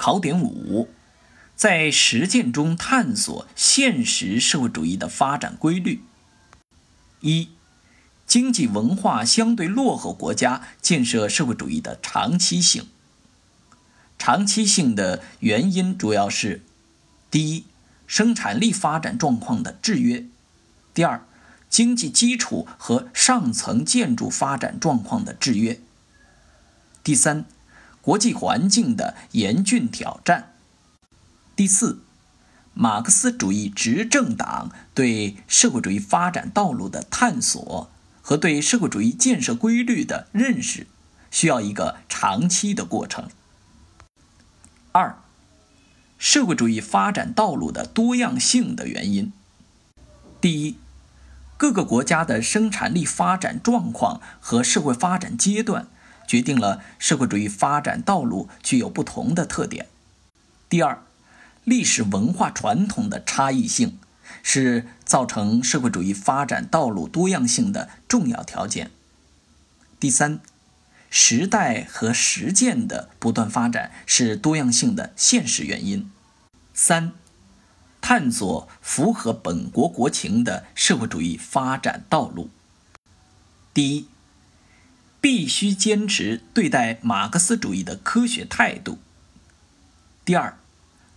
考点五，在实践中探索现实社会主义的发展规律。一、经济文化相对落后国家建设社会主义的长期性。长期性的原因主要是：第一，生产力发展状况的制约；第二，经济基础和上层建筑发展状况的制约；第三。国际环境的严峻挑战。第四，马克思主义执政党对社会主义发展道路的探索和对社会主义建设规律的认识，需要一个长期的过程。二，社会主义发展道路的多样性的原因。第一，各个国家的生产力发展状况和社会发展阶段。决定了社会主义发展道路具有不同的特点。第二，历史文化传统的差异性是造成社会主义发展道路多样性的重要条件。第三，时代和实践的不断发展是多样性的现实原因。三，探索符合本国国情的社会主义发展道路。第一。必须坚持对待马克思主义的科学态度。第二，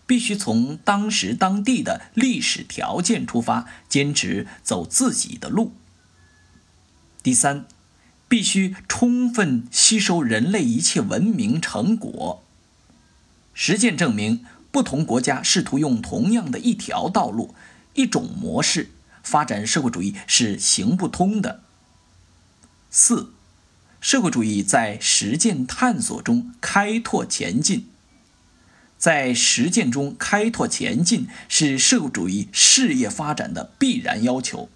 必须从当时当地的历史条件出发，坚持走自己的路。第三，必须充分吸收人类一切文明成果。实践证明，不同国家试图用同样的一条道路、一种模式发展社会主义是行不通的。四。社会主义在实践探索中开拓前进，在实践中开拓前进是社会主义事业发展的必然要求。